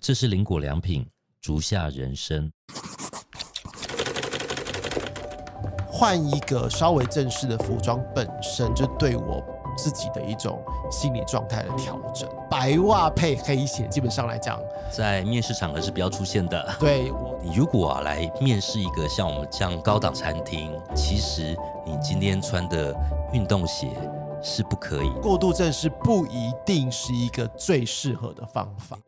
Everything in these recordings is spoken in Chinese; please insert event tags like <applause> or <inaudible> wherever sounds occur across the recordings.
这是林果良品竹下人参。换一个稍微正式的服装，本身就对我自己的一种心理状态的调整。白袜配黑鞋，基本上来讲，在面试场合是不要出现的。对我，你如果啊来面试一个像我们这样高档餐厅，其实你今天穿的运动鞋是不可以。过度正式不一定是一个最适合的方法。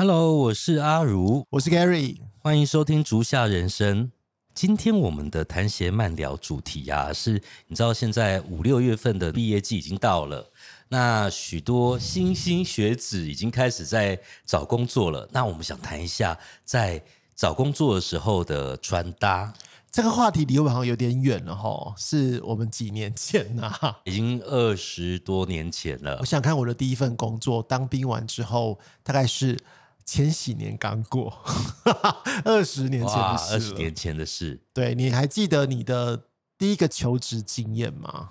Hello，我是阿如，我是 Gary，欢迎收听竹下人生。今天我们的谈鞋慢聊主题啊，是你知道现在五六月份的毕业季已经到了，那许多新兴学子已经开始在找工作了。那我们想谈一下在找工作的时候的穿搭，这个话题离我们好像有点远了哈，是我们几年前呐、已经二十多年前了我。想看我的第一份工作，当兵完之后，大概是千禧年刚过，<laughs> 二十年前，的事了。二十年前的事。对，你还记得你的第一个求职经验吗？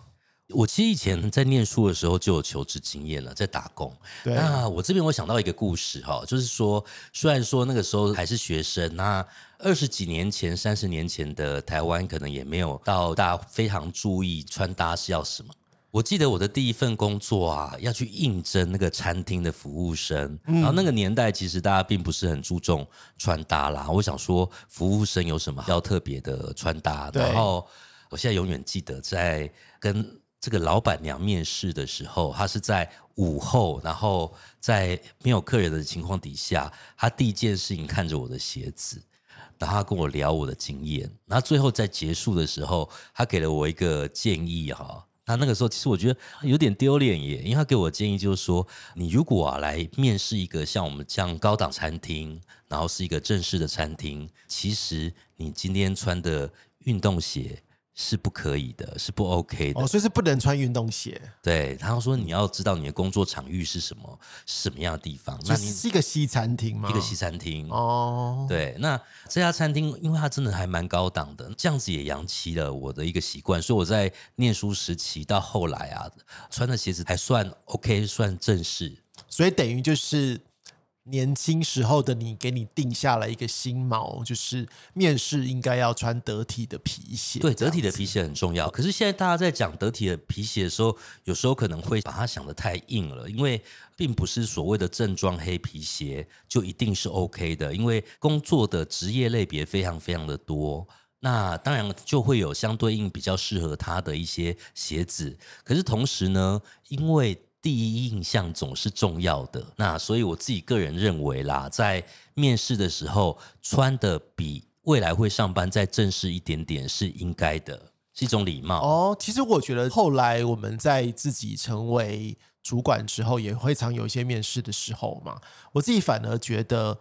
我其实以前在念书的时候就有求职经验了，在打工。对，那我这边我想到一个故事哈，就是说，虽然说那个时候还是学生，那二十几年前、三十年前的台湾可能也没有到大家非常注意穿搭是要什么。我记得我的第一份工作啊，要去应征那个餐厅的服务生，然后那个年代其实大家并不是很注重穿搭啦。我想说，服务生有什么要特别的穿搭？然后我现在永远记得在跟这个老板娘面试的时候，她是在午后，然后在没有客人的情况底下，她第一件事情看着我的鞋子。然后她跟我聊我的经验，然后最后在结束的时候，她给了我一个建议哈。他那个时候其实我觉得有点丢脸耶，因为他给我建议就是说，你如果啊来面试一个像我们这样高档餐厅，然后是一个正式的餐厅，其实你今天穿的运动鞋是不可以的，是不 OK 的。哦，所以是不能穿运动鞋，对，他说你要知道你的工作场域是什么，是什么样的地方。那那你是一个西餐厅吗？一个西餐厅，哦，对，那这家餐厅因为它真的还蛮高档的，这样子也扬起了我的一个习惯，所以我在念书时期到后来啊，穿的鞋子还算 OK，算正式。所以等于就是年轻时候的你，给你定下了一个新锚，就是面试应该要穿得体的皮鞋，对，得体的皮鞋很重要。可是现在大家在讲得体的皮鞋的时候，有时候可能会把它想得太硬了，因为并不是所谓的正装黑皮鞋就一定是 OK 的，因为工作的职业类别非常非常的多。那当然就会有相对应比较适合他的一些鞋子，可是同时呢，因为第一印象总是重要的，那所以我自己个人认为啦，在面试的时候穿的比未来会上班再正式一点点是应该的，是一种礼貌。哦，其实我觉得后来我们在自己成为主管之后，也会常有一些面试的时候嘛。我自己反而觉得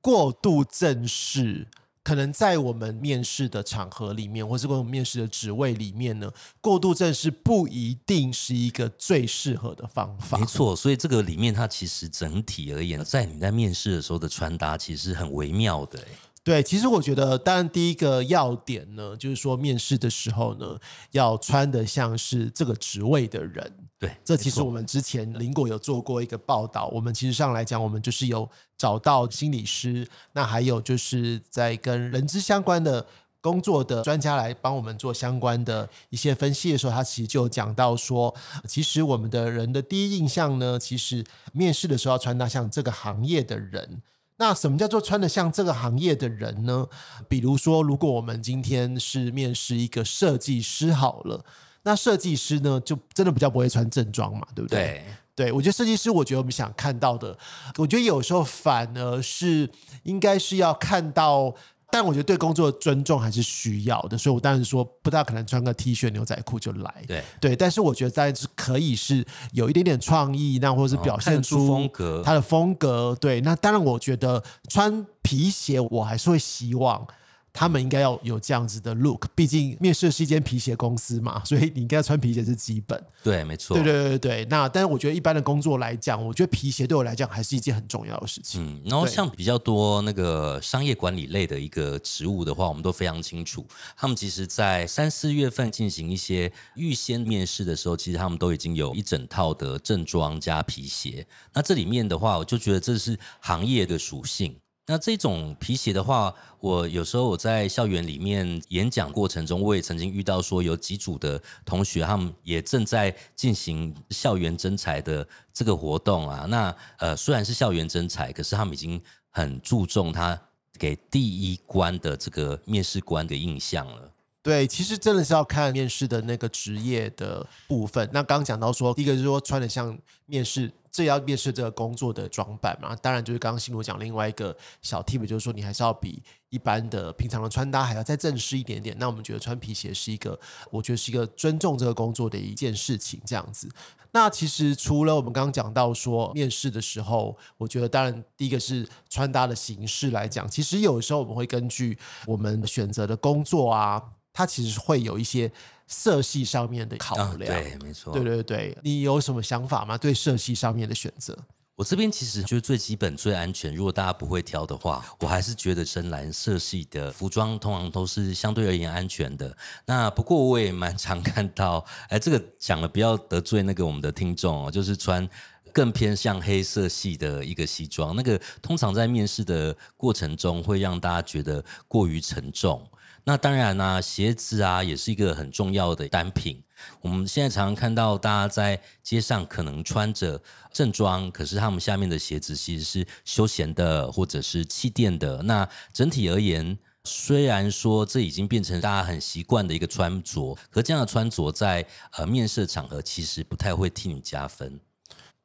过度正式，可能在我们面试的场合里面，或是我们面试的职位里面呢，过度正式不一定是一个最适合的方法没。错，所以这个里面它其实整体而言，在你在面试的时候的穿搭其实很微妙的、欸对，其实我觉得，当然第一个要点呢，就是说面试的时候呢，要穿的像是这个职位的人。对，这其实我们之前林果有做过一个报道，我们其实上来讲，我们就是有找到心理师，那还有就是在跟人资相关的工作的专家来帮我们做相关的一些分析的时候，他其实就有讲到说，其实我们的人的第一印象呢，其实面试的时候要穿搭像这个行业的人。那什么叫做穿得像这个行业的人呢？比如说，如果我们今天是面试一个设计师好了，那设计师呢，就真的比较不会穿正装嘛，对不对？对，对，我觉得设计师，我觉得我们想看到的，我觉得有时候反而是应该是要看到，但我觉得对工作的尊重还是需要的，所以我当然说不大可能穿个 T 恤牛仔裤就来，对，对，但是我觉得当然是可以是有一点点创意，那或者是表现出风格他的风格，对，那当然我觉得穿皮鞋我还是会希望。他们应该要有这样子的 look，毕竟面试是一间皮鞋公司嘛，<laughs> 所以你应该穿皮鞋是基本。对，没错。对对对对，那但是我觉得一般的工作来讲，我觉得皮鞋对我来讲还是一件很重要的事情。嗯，然后像比较多那个商业管理类的一个职务的话，我们都非常清楚，他们其实在三四月份进行一些预先面试的时候，其实他们都已经有一整套的正装加皮鞋。那这里面的话，我就觉得这是行业的属性。那这种皮鞋的话，我有时候我在校园里面演讲过程中，我也曾经遇到说有几组的同学，他们也正在进行校园征才的这个活动啊。那呃，虽然是校园征才，可是他们已经很注重他给第一关的这个面试官的印象了。对，其实真的是要看面试的那个职业的部分。那刚刚讲到说，第一个是说穿的像面试，这要面试这个工作的装扮嘛。当然，就是刚刚新罗讲另外一个小 tip，就是说你还是要比一般的平常的穿搭还要再正式一点点。那我们觉得穿皮鞋是一个，我觉得是一个尊重这个工作的一件事情，这样子。那其实除了我们刚刚讲到说面试的时候，我觉得当然第一个是穿搭的形式来讲，其实有时候我们会根据我们选择的工作啊。它其实会有一些色系上面的考量，对，没错，对对对，你有什么想法吗？对色系上面的选择，我这边其实就是最基本、最安全。如果大家不会挑的话，我还是觉得深蓝色系的服装通常都是相对而言安全的。那不过我也蛮常看到，哎，这个讲了不要得罪那个我们的听众哦，就是穿更偏向黑色系的一个西装，那个通常在面试的过程中会让大家觉得过于沉重。那当然呢，鞋子啊也是一个很重要的单品。我们现在常常看到大家在街上可能穿着正装，可是他们下面的鞋子其实是休闲的或者是气垫的。那整体而言，虽然说这已经变成大家很习惯的一个穿着，可这样的穿着在呃面试场合其实不太会替你加分。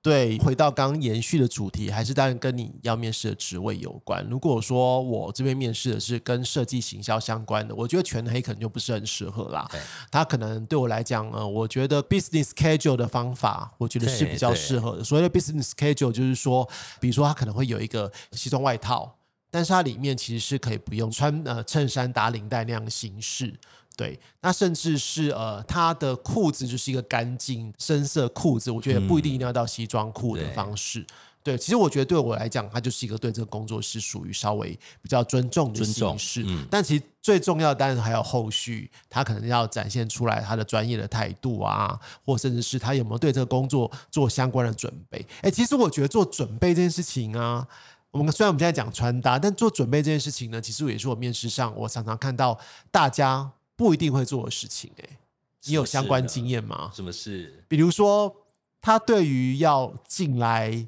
对，回到刚刚延续的主题，还是当然跟你要面试的职位有关。如果说我这边面试的是跟设计行销相关的，我觉得全黑可能就不是很适合啦。他可能对我来讲呃，我觉得 business schedule 的方法，我觉得是比较适合的。所谓的 business schedule 就是说，比如说他可能会有一个西装外套，但是它里面其实是可以不用穿呃衬衫打领带那样的形式。对，那甚至是呃，他的裤子就是一个干净深色裤子，我觉得不一定一定要到西装裤的方式。对，其实我觉得对我来讲，它就是一个对这个工作是属于稍微比较尊重的形式。嗯，但其实最重要的当然还有后续，他可能要展现出来他的专业的态度啊，或甚至是他有没有对这个工作做相关的准备。哎，其实我觉得做准备这件事情啊，我们虽然我们现在讲穿搭，但做准备这件事情呢，其实也是我面试上我常常看到大家。不一定会做的事情，哎，你有相关经验吗？什么事？比如说，他对于要进来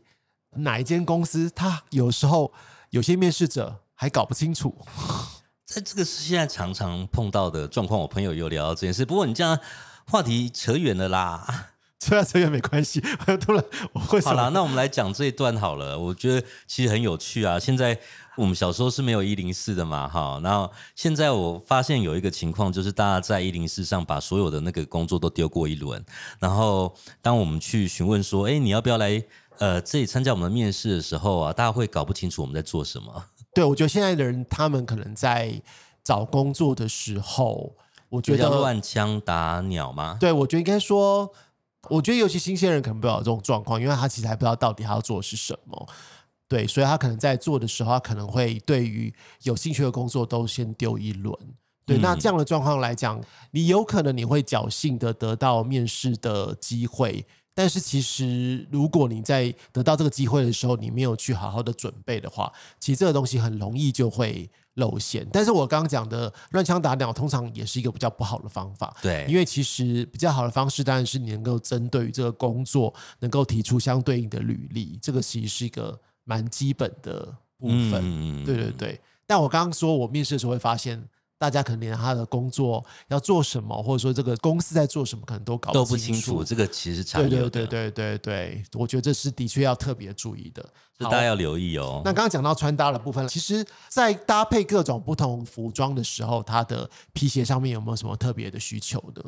哪一间公司，他有时候有些面试者还搞不清楚。<laughs> 在这个是现在常常碰到的状况，我朋友有聊到这件事。不过你这样话题扯远了啦，扯 <laughs> 远扯远没关系。<laughs> 突然我会好了，那我们来讲这一段好了。我觉得其实很有趣啊。现在。我们小时候是没有一零四的嘛，哈，然后现在我发现有一个情况，就是大家在一零四上把所有的那个工作都丢过一轮，然后当我们去询问说，哎，你要不要来呃这里参加我们的面试的时候啊，大家会搞不清楚我们在做什么。<laughs> 对，我觉得现在的人他们可能在找工作的时候，我觉得乱枪打鸟吗？对，我觉得应该说，我觉得尤其新鲜人可能不知道这种状况，因为他其实还不知道到底他要做的是什么。对，所以他可能在做的时候，他可能会对于有兴趣的工作都先丢一轮。对，那这样的状况来讲，你有可能你会侥幸的得到面试的机会，但是其实如果你在得到这个机会的时候，你没有去好好的准备的话，其实这个东西很容易就会露馅。但是我刚刚讲的乱枪打鸟，通常也是一个比较不好的方法。对，因为其实比较好的方式，当然是你能够针对于这个工作，能够提出相对应的履历。这个其实是一个。蛮基本的部分，对对对。但我刚刚说，我面试的时候会发现，大家可能连他的工作要做什么，或者说这个公司在做什么，可能都搞都不清楚。这个其实常有的，对对对对对。我觉得这是的确要特别注意的，大家要留意哦。那刚刚讲到穿搭的部分，其实，在搭配各种不同服装的时候，它的皮鞋上面有没有什么特别的需求的？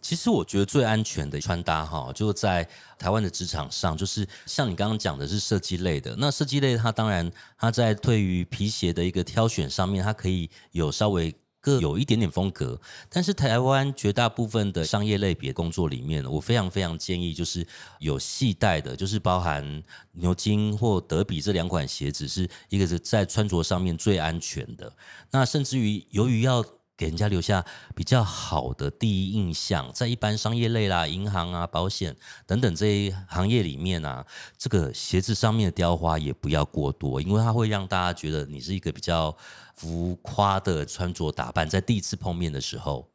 其实我觉得最安全的穿搭哈，就在台湾的职场上，就是像你刚刚讲的是设计类的。那设计类它当然它在对于皮鞋的一个挑选上面，它可以有稍微各有一点点风格。但是台湾绝大部分的商业类别工作里面，我非常非常建议就是有系带的，就是包含牛津或德比这两款鞋子，是一个是在穿着上面最安全的。那甚至于由于要给人家留下比较好的第一印象，在一般商业类啦、银行啊、保险等等这一行业里面啊，这个鞋子上面的雕花也不要过多，因为它会让大家觉得你是一个比较浮夸的穿着打扮，在第一次碰面的时候。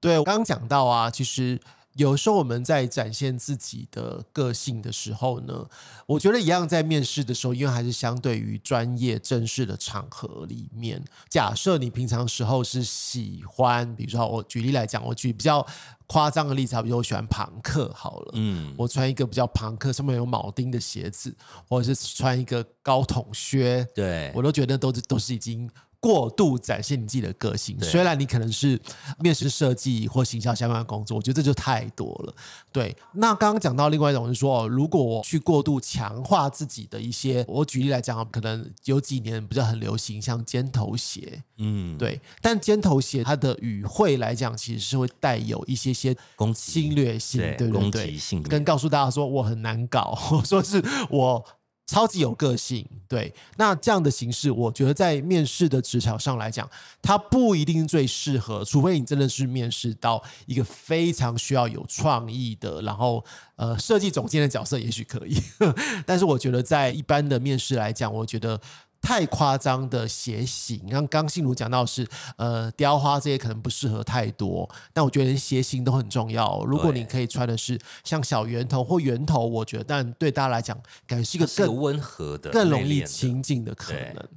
对，我刚刚讲到啊，其实。有时候我们在展现自己的个性的时候呢，我觉得一样在面试的时候，因为还是相对于专业正式的场合里面。假设你平常时候是喜欢，比如说我举例来讲，我举比较夸张的例子，比如我喜欢朋克，好了，嗯，我穿一个比较朋克，上面有铆钉的鞋子，或者是穿一个高筒靴，对我都觉得都是都是已经。过度展现你自己的个性，虽然你可能是面试设计或行销相关的工作，我觉得这就太多了。对，那刚刚讲到另外一种是说，如果我去过度强化自己的一些，我举例来讲，可能有几年比较很流行，像尖头鞋，嗯，对。但尖头鞋它的语汇来讲，其实是会带有一些些攻侵略性，对对对，跟告诉大家说我很难搞，<laughs> 我说是我。超级有个性，对，那这样的形式，我觉得在面试的职场上来讲，它不一定最适合，除非你真的是面试到一个非常需要有创意的，然后呃，设计总监的角色，也许可以。<laughs> 但是我觉得在一般的面试来讲，我觉得。太夸张的鞋型，像刚信如讲到是，呃，雕花这些可能不适合太多，但我觉得鞋型都很重要。如果你可以穿的是像小圆头或圆头，我觉得，但对大家来讲，感觉是一个更温和的、更容易亲近的可能。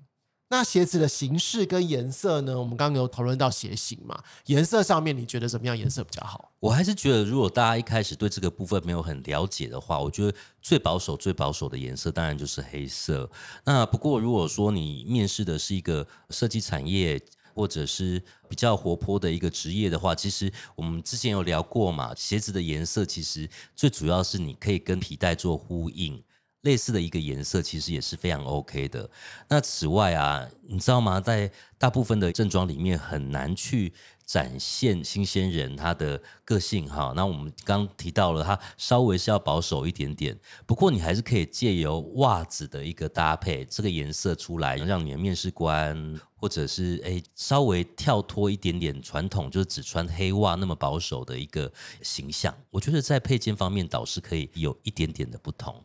那鞋子的形式跟颜色呢？我们刚刚有讨论到鞋型嘛？颜色上面你觉得怎么样？颜色比较好？我还是觉得，如果大家一开始对这个部分没有很了解的话，我觉得最保守、最保守的颜色当然就是黑色。那不过，如果说你面试的是一个设计产业或者是比较活泼的一个职业的话，其实我们之前有聊过嘛，鞋子的颜色其实最主要是你可以跟皮带做呼应。类似的一个颜色其实也是非常 OK 的。那此外啊，你知道吗？在大部分的正装里面很难去展现新鲜人他的个性哈。那我们刚提到了，他稍微是要保守一点点。不过你还是可以借由袜子的一个搭配，这个颜色出来，让你的面试官或者是诶稍微跳脱一点点传统，就是只穿黑袜那么保守的一个形象。我觉得在配件方面倒是可以有一点点的不同。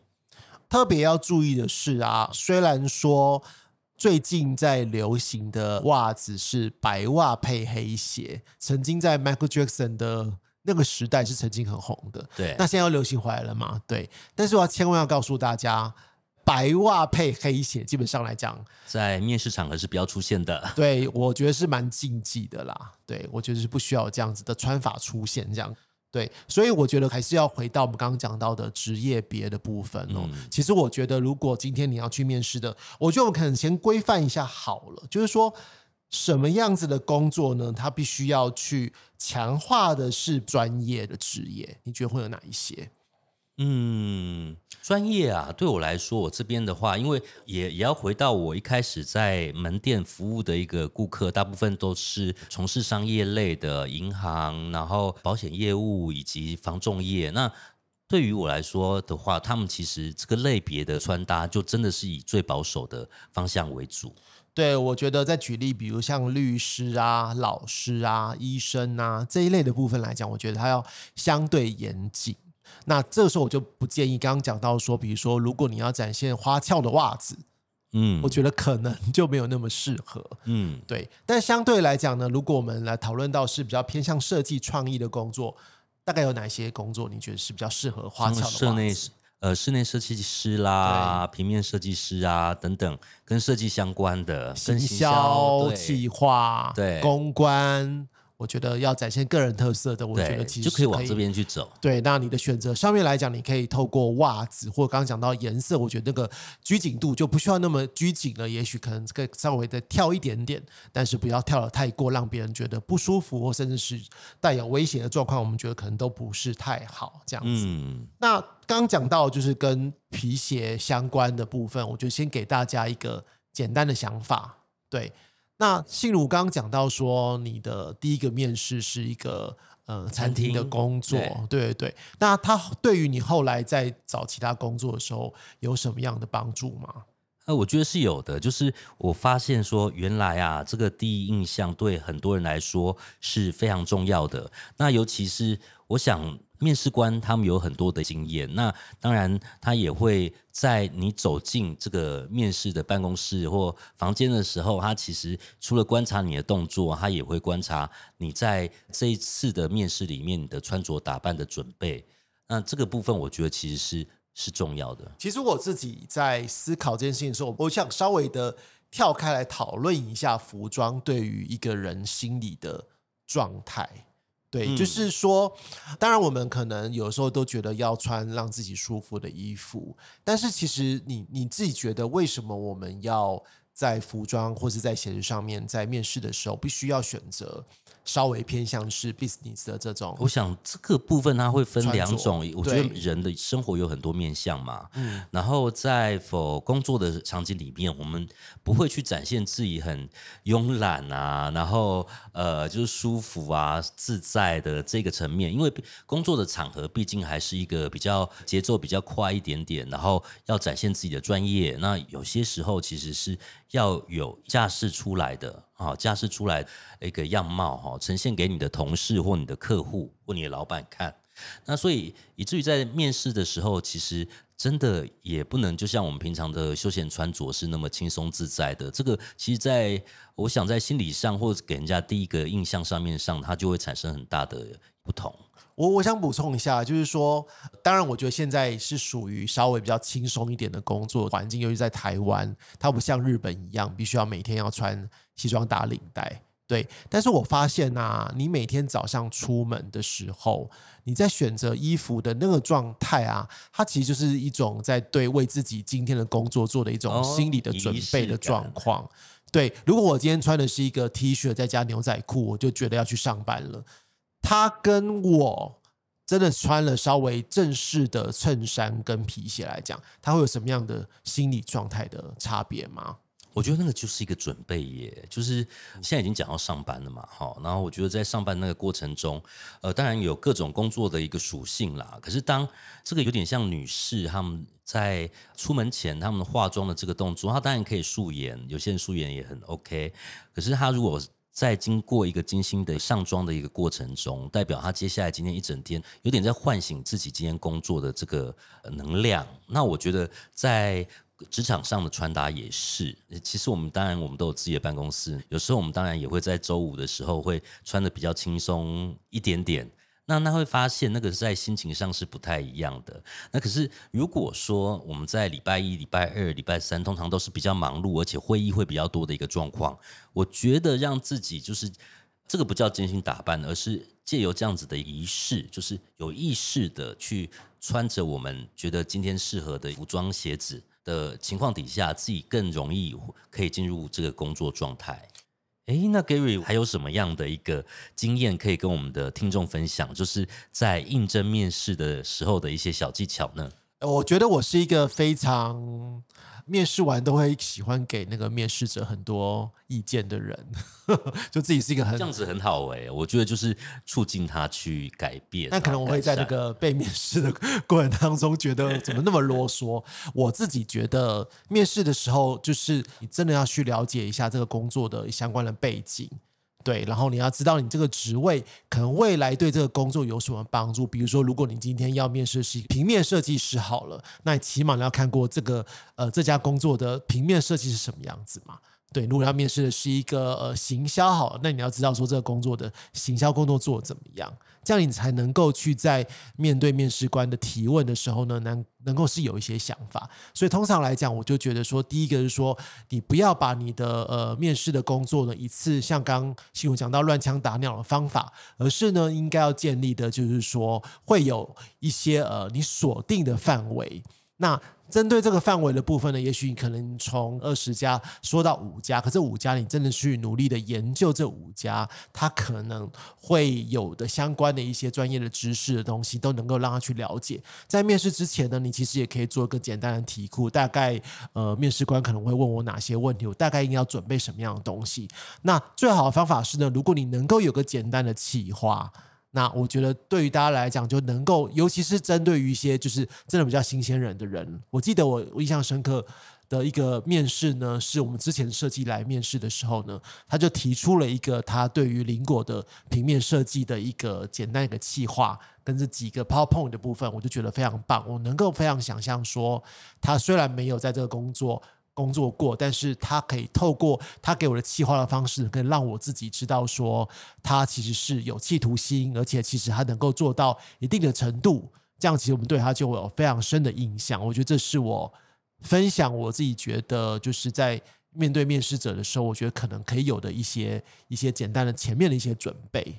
特别要注意的是啊，虽然说最近在流行的袜子是白袜配黑鞋，曾经在 Michael Jackson 的那个时代是曾经很红的。对，那现在又流行回来了嘛？对。但是我要千万要告诉大家，白袜配黑鞋，基本上来讲，在面试场合是不要出现的。对，我觉得是蛮禁忌的啦。对，我觉得是不需要这样子的穿法出现这样。对，所以我觉得还是要回到我们刚刚讲到的职业别的部分哦。其实我觉得，如果今天你要去面试的，我觉得我们可能先规范一下好了，就是说什么样子的工作呢？它必须要去强化的是专业的职业，你觉得会有哪一些？嗯，专业啊，对我来说，我这边的话，因为也也要回到我一开始在门店服务的一个顾客，大部分都是从事商业类的银行，然后保险业务以及防重业。那对于我来说的话，他们其实这个类别的穿搭，就真的是以最保守的方向为主。对，我觉得在举例，比如像律师啊、老师啊、医生啊这一类的部分来讲，我觉得它要相对严谨。那这个时候我就不建议刚刚讲到说，比如说如果你要展现花俏的袜子，嗯，我觉得可能 <laughs> 就没有那么适合，嗯，对。但相对来讲呢，如果我们来讨论到是比较偏向设计创意的工作，大概有哪些工作你觉得是比较适合花俏的？室内呃，室内设计师啦，平面设计师啊等等，跟设计相关的，行销、企划、对公关。我觉得要展现个人特色的，我觉得，其实就可以往是这边去走。对，那你的选择上面来讲，你可以透过袜子，或刚刚讲到颜色，我觉得那个拘谨度就不需要那么拘谨了，也许可能可以稍微的跳一点点，但是不要跳的太过，让别人觉得不舒服，或甚至是带有威胁的状况，我们觉得可能都不是太好这样子。嗯，那刚刚讲到就是跟皮鞋相关的部分，我就先给大家一个简单的想法。对，那信如刚刚讲到说，你的第一个面试是一个呃餐厅的工作，对对对对。那他对于你后来在找其他工作的时候有什么样的帮助吗？呃，我觉得是有的，就是我发现说，原来啊，这个第一印象对很多人来说是非常重要的。那尤其是我想，面试官他们有很多的经验，那当然他也会在你走进这个面试的办公室或房间的时候，他其实除了观察你的动作，他也会观察你在这一次的面试里面你的穿着打扮的准备。那这个部分，我觉得其实是是重要的。其实我自己在思考这件事情的时候，我想稍微的跳开来讨论一下服装对于一个人心理的状态。对，嗯就是说，当然我们可能有时候都觉得要穿让自己舒服的衣服，但是其实你你自己觉得，为什么我们要在服装或是在鞋子上面，在面试的时候必须要选择稍微偏向是 business 的这种我想这个部分它会分两种，我觉得人的生活有很多面向嘛，嗯然后在否工作的场景里面，我们不会去展现自己很慵懒啊，然后呃就是舒服啊、自在的这个层面，因为工作的场合毕竟还是一个比较节奏比较快一点点，然后要展现自己的专业，那有些时候其实是要有架势出来的。好，架势出来一个样貌哈，呈现给你的同事或你的客户或你的老板看。那所以以至于在面试的时候，其实真的也不能就像我们平常的休闲穿着是那么轻松自在的。这个其实在我想在心理上或者给人家第一个印象上面上，它就会产生很大的不同。我我想补充一下，就是说，当然，我觉得现在是属于稍微比较轻松一点的工作环境，尤其在台湾，它不像日本一样，必须要每天要穿西装打领带。对，但是我发现啊，你每天早上出门的时候，你在选择衣服的那个状态啊，它其实就是一种在对为自己今天的工作做的一种哦心理的准备的状况。对，如果我今天穿的是一个 T 恤再加牛仔裤，我就觉得要去上班了。他跟我真的穿了稍微正式的衬衫跟皮鞋来讲，他会有什么样的心理状态的差别吗？我觉得那个就是一个准备耶，就是现在已经讲到上班了嘛，哈，然后我觉得在上班那个过程中，呃，当然有各种工作的一个属性啦，可是当这个有点像女士她们在出门前她们化妆的这个动作，她当然可以素颜，有些人素颜也很 OK，可是她如果在经过一个精心的上妆的一个过程中，代表她接下来今天一整天有点在唤醒自己今天工作的这个能量。那我觉得在职场上的穿搭也是，其实我们当然我们都有自己的办公室，有时候我们当然也会在周五的时候会穿的比较轻松一点点。那那会发现那个在心情上是不太一样的。那可是如果说我们在礼拜一、礼拜二、礼拜三，通常都是比较忙碌，而且会议会比较多的一个状况，我觉得让自己就是这个不叫精心打扮，而是借由这样子的仪式，就是有意识的去穿着我们觉得今天适合的服装、鞋子的情况底下，自己更容易可以进入这个工作状态。诶，那 Gary 还有什么样的一个经验可以跟我们的听众分享？就是在应征面试的时候的一些小技巧呢？我觉得我是一个非常面试完都会喜欢给那个面试者很多意见的人，<laughs> 就自己是一个很这样子很好诶、我觉得就是促进他去改变。那可能我会在那个被面试的过程当中，觉得怎么那么啰嗦。<laughs> 我自己觉得面试的时候，就是你真的要去了解一下这个工作的相关的背景。对，然后你要知道你这个职位可能未来对这个工作有什么帮助。比如说，如果你今天要面试是一个平面设计师好了，那起码你要看过这个呃这家工作的平面设计是什么样子嘛？对，如果要面试的是一个呃行销好，那你要知道说这个工作的行销工作做怎么样，这样你才能够去在面对面试官的提问的时候呢，能能够是有一些想法。所以通常来讲，我就觉得说，第一个是说，你不要把你的呃面试的工作呢一次像刚新闻讲到乱枪打鸟的方法，而是呢应该要建立的就是说会有一些呃你锁定的范围。那针对这个范围的部分呢，也许你可能从二十家说到五家，可这五家你真的去努力的研究这五家，它可能会有的相关的一些专业的知识的东西，都能够让他去了解。在面试之前呢，你其实也可以做一个简单的题库，大概呃面试官可能会问我哪些问题，我大概应该要准备什么样的东西。那最好的方法是呢，如果你能够有个简单的企划。那我觉得对于大家来讲，就能够，尤其是针对于一些就是真的比较新鲜人的人，我记得我印象深刻的一个面试呢，是我们之前设计来面试的时候呢，他就提出了一个他对于苹果的平面设计的一个简单一个企划，跟这几个 PowerPoint 的部分，我就觉得非常棒，我能够非常想象说，他虽然没有在这个工作。工作过，但是他可以透过他给我的企划的方式，可以让我自己知道说他其实是有企图心，而且其实他能够做到一定的程度。这样其实我们对他就会有非常深的印象。我觉得这是我分享我自己觉得就是在面对面试者的时候，我觉得可能可以有的一些一些简单的前面的一些准备。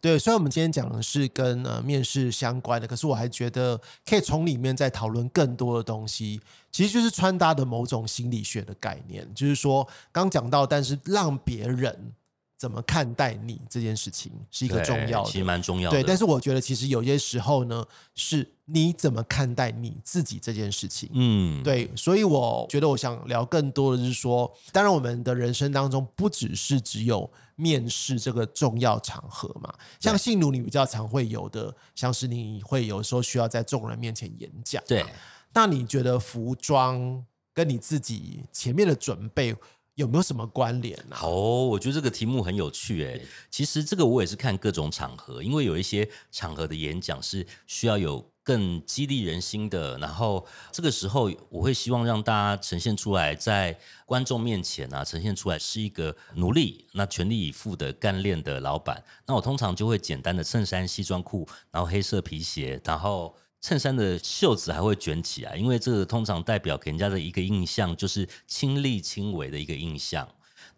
对，虽然我们今天讲的是跟呃面试相关的，可是我还觉得可以从里面再讨论更多的东西。其实就是穿搭的某种心理学的概念，就是说刚讲到，但是让别人怎么看待你这件事情是一个重要的，其实蛮重要的。对，但是我觉得其实有些时候呢，是你怎么看待你自己这件事情。嗯，对，所以我觉得我想聊更多的是说，当然我们的人生当中不只是只有。面试这个重要场合嘛，像信奴你比较常会有的，像是你会有时候需要在众人面前演讲。对，那你觉得服装跟你自己前面的准备有没有什么关联呢？好，我觉得这个题目很有趣诶。其实这个我也是看各种场合，因为有一些场合的演讲是需要有。更激励人心的，然后这个时候我会希望让大家呈现出来，在观众面前啊，呈现出来是一个努力、那全力以赴的干练的老板。那我通常就会简单的衬衫、西装裤，然后黑色皮鞋，然后衬衫的袖子还会卷起来，因为这个通常代表给人家的一个印象就是亲力亲为的一个印象。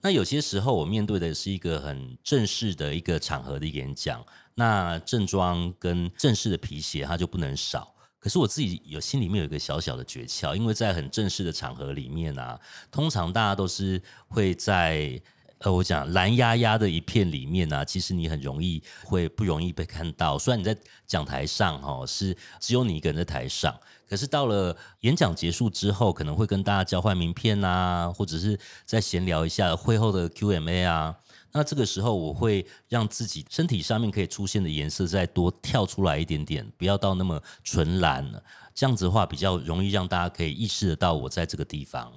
那有些时候我面对的是一个很正式的一个场合的演讲。那正装跟正式的皮鞋，它就不能少。可是我自己有心里面有一个小小的诀窍，因为在很正式的场合里面啊，通常大家都是会在呃，我讲蓝压压的一片里面啊，其实你很容易会不容易被看到。虽然你在讲台上哈，是只有你一个人在台上，可是到了演讲结束之后，可能会跟大家交换名片啊，或者是再闲聊一下会后的 Q&A 啊。那这个时候，我会让自己身体上面可以出现的颜色再多跳出来一点点，不要到那么纯蓝。这样子的话，比较容易让大家可以意识得到我在这个地方。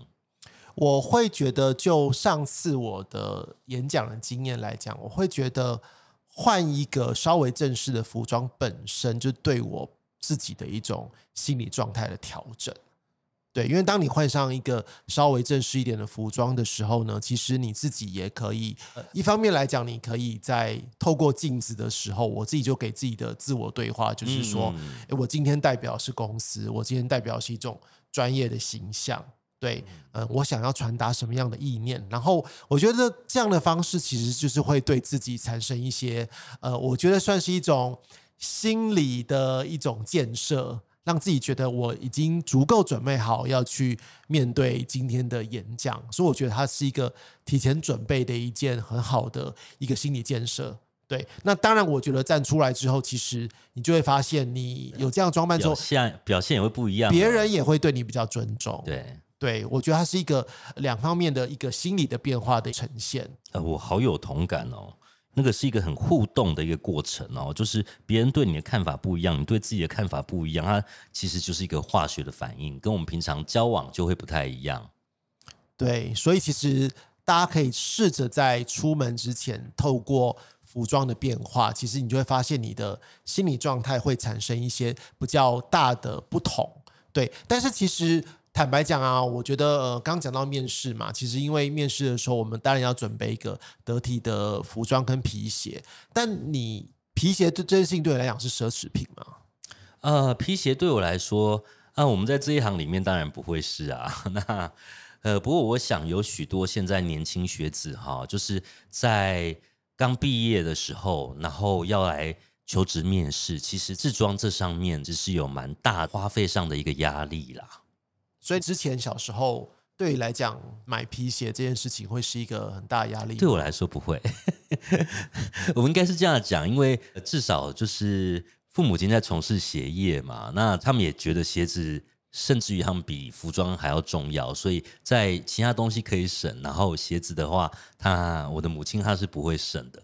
我会觉得，就上次我的演讲的经验来讲，我会觉得换一个稍微正式的服装本身就对我自己的一种心理状态的调整。对，因为当你换上一个稍微正式一点的服装的时候呢，其实你自己也可以，一方面来讲，你可以在透过镜子的时候，我自己就给自己的自我对话，就是说，诶，我今天代表是公司，我今天代表是一种专业的形象，对，嗯，我想要传达什么样的意念，然后我觉得这样的方式其实就是会对自己产生一些，呃，我觉得算是一种心理的一种建设。让自己觉得我已经足够准备好要去面对今天的演讲，所以我觉得它是一个提前准备的一件很好的一个心理建设。对，那当然，我觉得站出来之后，其实你就会发现，你有这样装扮之后，表现表现也会不一样，别人也会对你比较尊重。对，对我觉得它是一个两方面的一个心理的变化的呈现。呃，我好有同感哦。那个是一个很互动的一个过程哦，就是别人对你的看法不一样，你对自己的看法不一样，它其实就是一个化学的反应，跟我们平常交往就会不太一样。对，所以其实大家可以试着在出门之前，透过服装的变化，其实你就会发现你的心理状态会产生一些比较大的不同。对，但是其实坦白讲啊，我觉得呃，刚讲到面试嘛，其实因为面试的时候，我们当然要准备一个得体的服装跟皮鞋。但你皮鞋对这件事情对你来讲是奢侈品吗？呃，皮鞋对我来说，啊，我们在这一行里面当然不会是啊。<laughs> 那呃，不过我想有许多现在年轻学子哈，就是在刚毕业的时候，然后要来求职面试，其实制装这上面只是有蛮大花费上的一个压力啦。所以之前小时候对你来讲买皮鞋这件事情会是一个很大的压力。对我来说不会，<laughs> 我们应该是这样讲，因为至少就是父母亲在从事鞋业嘛，那他们也觉得鞋子甚至于他们比服装还要重要，所以在其他东西可以省，然后鞋子的话，他我的母亲她是不会省的。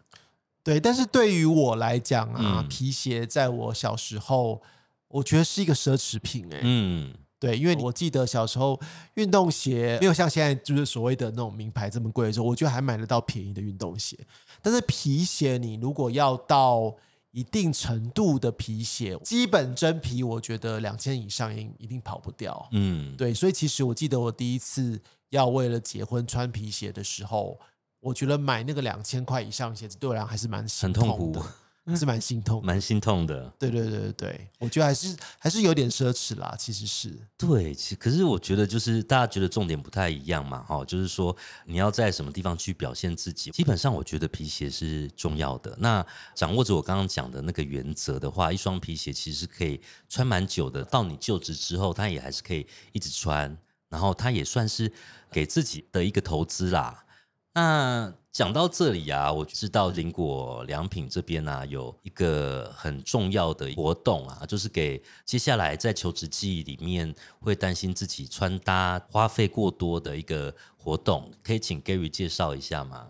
对，但是对于我来讲啊，嗯皮鞋在我小时候，我觉得是一个奢侈品哎、嗯，对，因为我记得小时候运动鞋没有像现在就是所谓的那种名牌这么贵的时候，我觉得还买得到便宜的运动鞋。但是皮鞋，你如果要到一定程度的皮鞋，基本真皮，我觉得两千以上一一定跑不掉。嗯，对，所以其实我记得我第一次要为了结婚穿皮鞋的时候，我觉得买那个两千块以上的鞋子对我来讲还是蛮心很痛苦的，是蛮心痛。蛮心痛的。对对对对对，我觉得还是还是有点奢侈啦，其实是。对，其可是我觉得就是大家觉得重点不太一样嘛，哈，就是说你要在什么地方去表现自己。基本上，我觉得皮鞋是重要的。那掌握着我刚刚讲的那个原则的话，一双皮鞋其实可以穿蛮久的。到你就职之后，它也还是可以一直穿，然后它也算是给自己的一个投资啦。那讲到这里啊，我知道林果良品这边啊有一个很重要的活动啊，就是给接下来在求职季里面会担心自己穿搭花费过多的一个活动，可以请 Gary 介绍一下吗？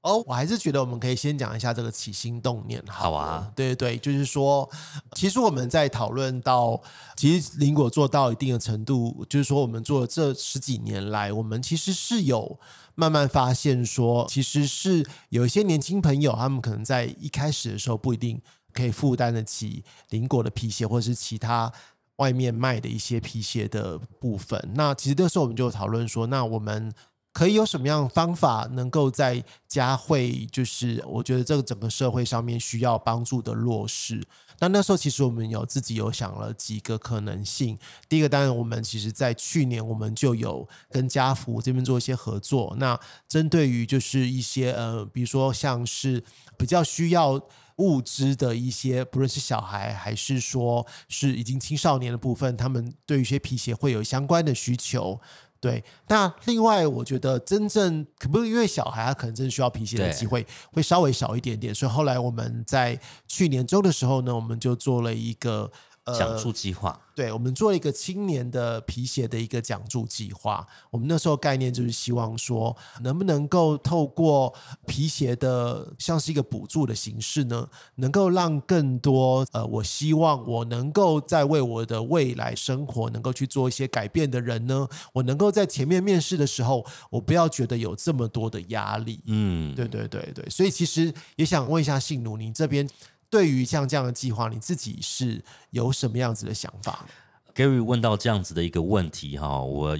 哦，我还是觉得我们可以先讲一下这个起心动念好。好啊对对对，就是说，其实我们在讨论到，其实林果做到一定的程度，就是说，我们做了这十几年来，我们其实是有慢慢发现说，其实是有一些年轻朋友，他们可能在一开始的时候不一定可以负担得起邻国的皮鞋，或者是其他。外面卖的一些皮鞋的部分，那其实这时候我们就讨论说，那我们可以有什么样的方法能够在加会，就是我觉得这个整个社会上面需要帮助的弱势。那那时候其实我们有自己有想了几个可能性。第一个当然，我们其实在去年我们就有跟家福这边做一些合作。那针对于就是一些呃，比如说像是比较需要。物资的一些，不论是小孩还是说是已经青少年的部分，他们对一些皮鞋会有相关的需求。对，那另外我觉得真正可不是因为小孩他可能真的需要皮鞋的机会会稍微少一点点，所以后来我们在去年中的时候呢，我们就做了一个呃奖助计划，对，我们做了一个青年的皮鞋的一个奖助计划。我们那时候概念就是希望说，能不能够透过皮鞋的像是一个补助的形式呢，能够让更多呃，我希望我能够在为我的未来生活能够去做一些改变的人呢，我能够在前面面试的时候，我不要觉得有这么多的压力。嗯，对对对对，所以其实也想问一下信奴，你这边对于像这样的计划，你自己是有什么样子的想法？Gary 问到这样子的一个问题哈，我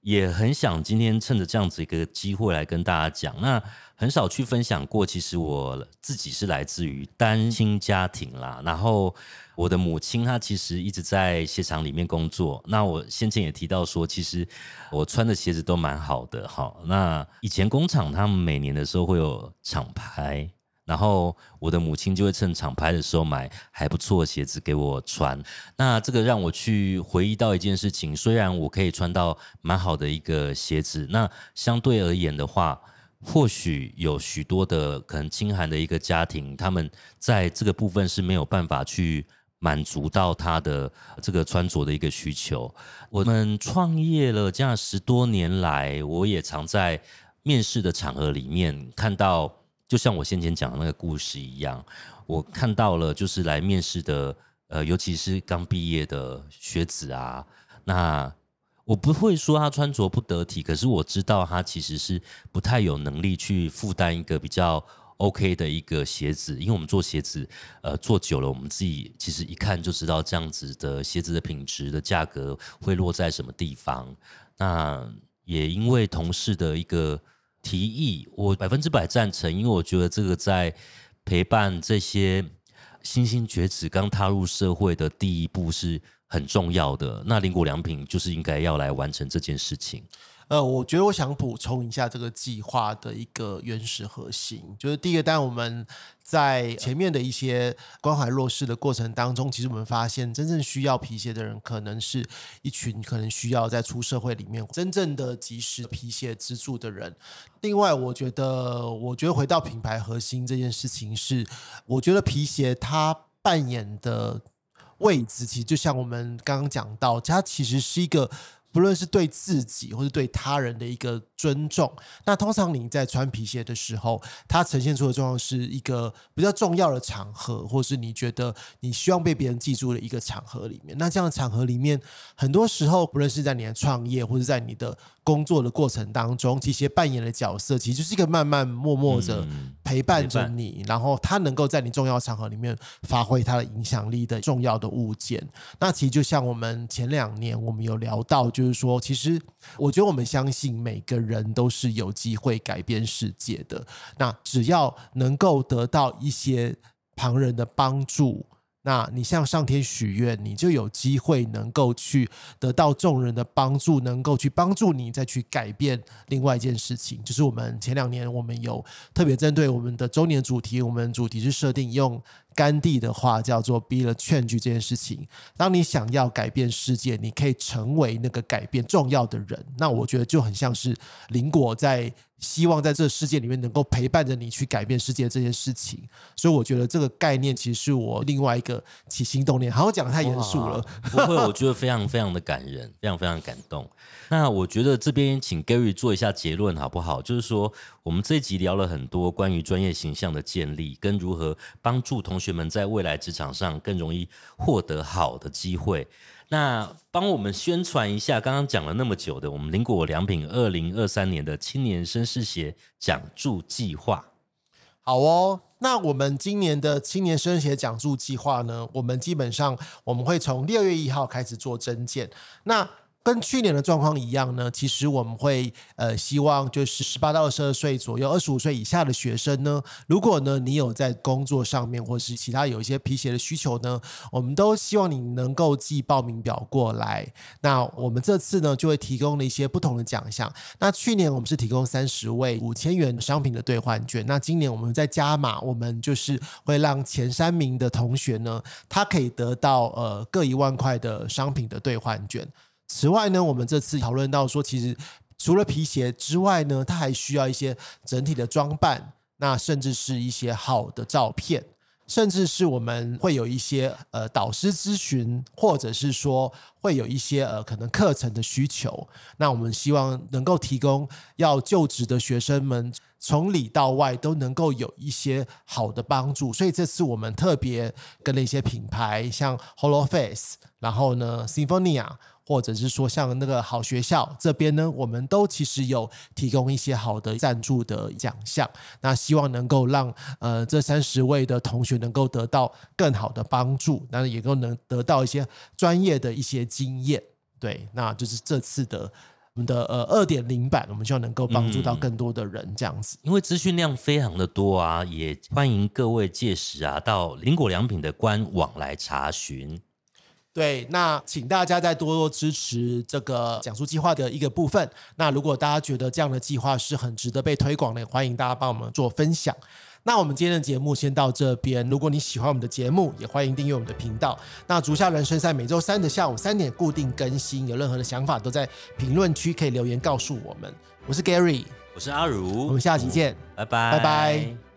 也很想今天趁着这样子一个机会来跟大家讲。那很少去分享过，其实我自己是来自于单亲家庭啦，然后我的母亲她其实一直在鞋厂里面工作。那我先前也提到说，其实我穿的鞋子都蛮好的哈。那以前工厂他们每年的时候会有厂牌。然后我的母亲就会趁厂牌的时候买还不错的鞋子给我穿，那这个让我去回忆到一件事情，虽然我可以穿到蛮好的一个鞋子，那相对而言的话，或许有许多的可能清寒的一个家庭，他们在这个部分是没有办法去满足到他的这个穿着的一个需求。我们创业了这样十多年来，我也常在面试的场合里面看到。就像我先前讲的那个故事一样，我看到了，就是来面试的，呃，尤其是刚毕业的学子啊，那我不会说他穿着不得体，可是我知道他其实是不太有能力去负担一个比较 OK 的一个鞋子，因为我们做鞋子，呃，做久了，我们自己其实一看就知道这样子的鞋子的品质的价格会落在什么地方。那也因为同事的一个提议，我百分之百赞成，因为我觉得这个在陪伴这些新兴学子、刚踏入社会的第一步是很重要的。那林果良品就是应该要来完成这件事情。呃，我觉得我想补充一下这个计划的一个原始核心，就是第一个，当我们在前面的一些关怀弱势的过程当中，其实我们发现真正需要皮鞋的人，可能是一群可能需要在出社会里面真正的及时皮鞋资助的人。另外，我觉得，我觉得回到品牌核心这件事情是，我觉得皮鞋它扮演的位置，其实就像我们刚刚讲到，它其实是一个。不论是对自己或是对他人的一个尊重，那通常你在穿皮鞋的时候，它呈现出的状况是一个比较重要的场合，或是你觉得你希望被别人记住的一个场合里面。那这样的场合里面，很多时候不论是在你的创业，或是在你的工作的过程当中，其实扮演的角色，其实就是一个慢慢默默着陪伴着你，然后他能够在你重要场合里面发挥他的影响力的重要的物件。那其实就像我们前两年我们有聊到。就是说，其实我觉得我们相信每个人都是有机会改变世界的。那只要能够得到一些旁人的帮助。那你向上天许愿，你就有机会能够去得到众人的帮助，能够去帮助你再去改变另外一件事情。就是我们前两年我们有特别针对我们的周年主题，我们主题是设定用甘地的话叫做 “be the change” 这件事情。当你想要改变世界，你可以成为那个改变重要的人。那我觉得就很像是林果在。希望在这个世界里面能够陪伴着你去改变世界这件事情，所以我觉得这个概念其实是我另外一个起心动念。好像讲的太严肃了，<laughs> 不会，我觉得非常非常的感人，非常非常感动。那我觉得这边请 Gary 做一下结论好不好？就是说，我们这一集聊了很多关于专业形象的建立，跟如何帮助同学们在未来职场上更容易获得好的机会。那帮我们宣传一下，刚刚讲了那么久的我们林果良品二零二三年的青年绅士鞋讲助计划。好哦，那我们今年的青年绅士鞋讲助计划呢，我们基本上我们会从六月一号开始做增建。那跟去年的状况一样呢，其实我们会呃希望就是十八到二十二岁左右、二十五岁以下的学生呢，如果呢你有在工作上面或是其他有一些皮鞋的需求呢，我们都希望你能够寄报名表过来。那我们这次呢就会提供了一些不同的奖项。那去年我们是提供三十位五千元商品的兑换券，那今年我们在加码，我们就是会让前三名的同学呢，他可以得到呃各一万块的商品的兑换券。此外呢，我们这次讨论到说，其实除了皮鞋之外呢，它还需要一些整体的装扮，那甚至是一些好的照片，甚至是我们会有一些呃导师咨询，或者是说会有一些呃可能课程的需求。那我们希望能够提供要就职的学生们从里到外都能够有一些好的帮助。所以这次我们特别跟了一些品牌，像 Holo Face，然后呢 Symphonia。或者是说像那个好学校这边呢，我们都其实有提供一些好的赞助的奖项，那希望能够让呃这三十位的同学能够得到更好的帮助，那也都能得到一些专业的一些经验。对，那就是这次的我们的呃二点零版，我们希望能够帮助到更多的人这样子。因为资讯量非常的多啊，也欢迎各位届时啊到林果良品的官网来查询。对，那请大家再多多支持这个讲述计划的一个部分。那如果大家觉得这样的计划是很值得被推广的，欢迎大家帮我们做分享。那我们今天的节目先到这边。如果你喜欢我们的节目，也欢迎订阅我们的频道。那足下人生在每周三的下午三点固定更新，有任何的想法都在评论区可以留言告诉我们。我是 Gary，我是阿如，我们下期见，拜拜，拜拜。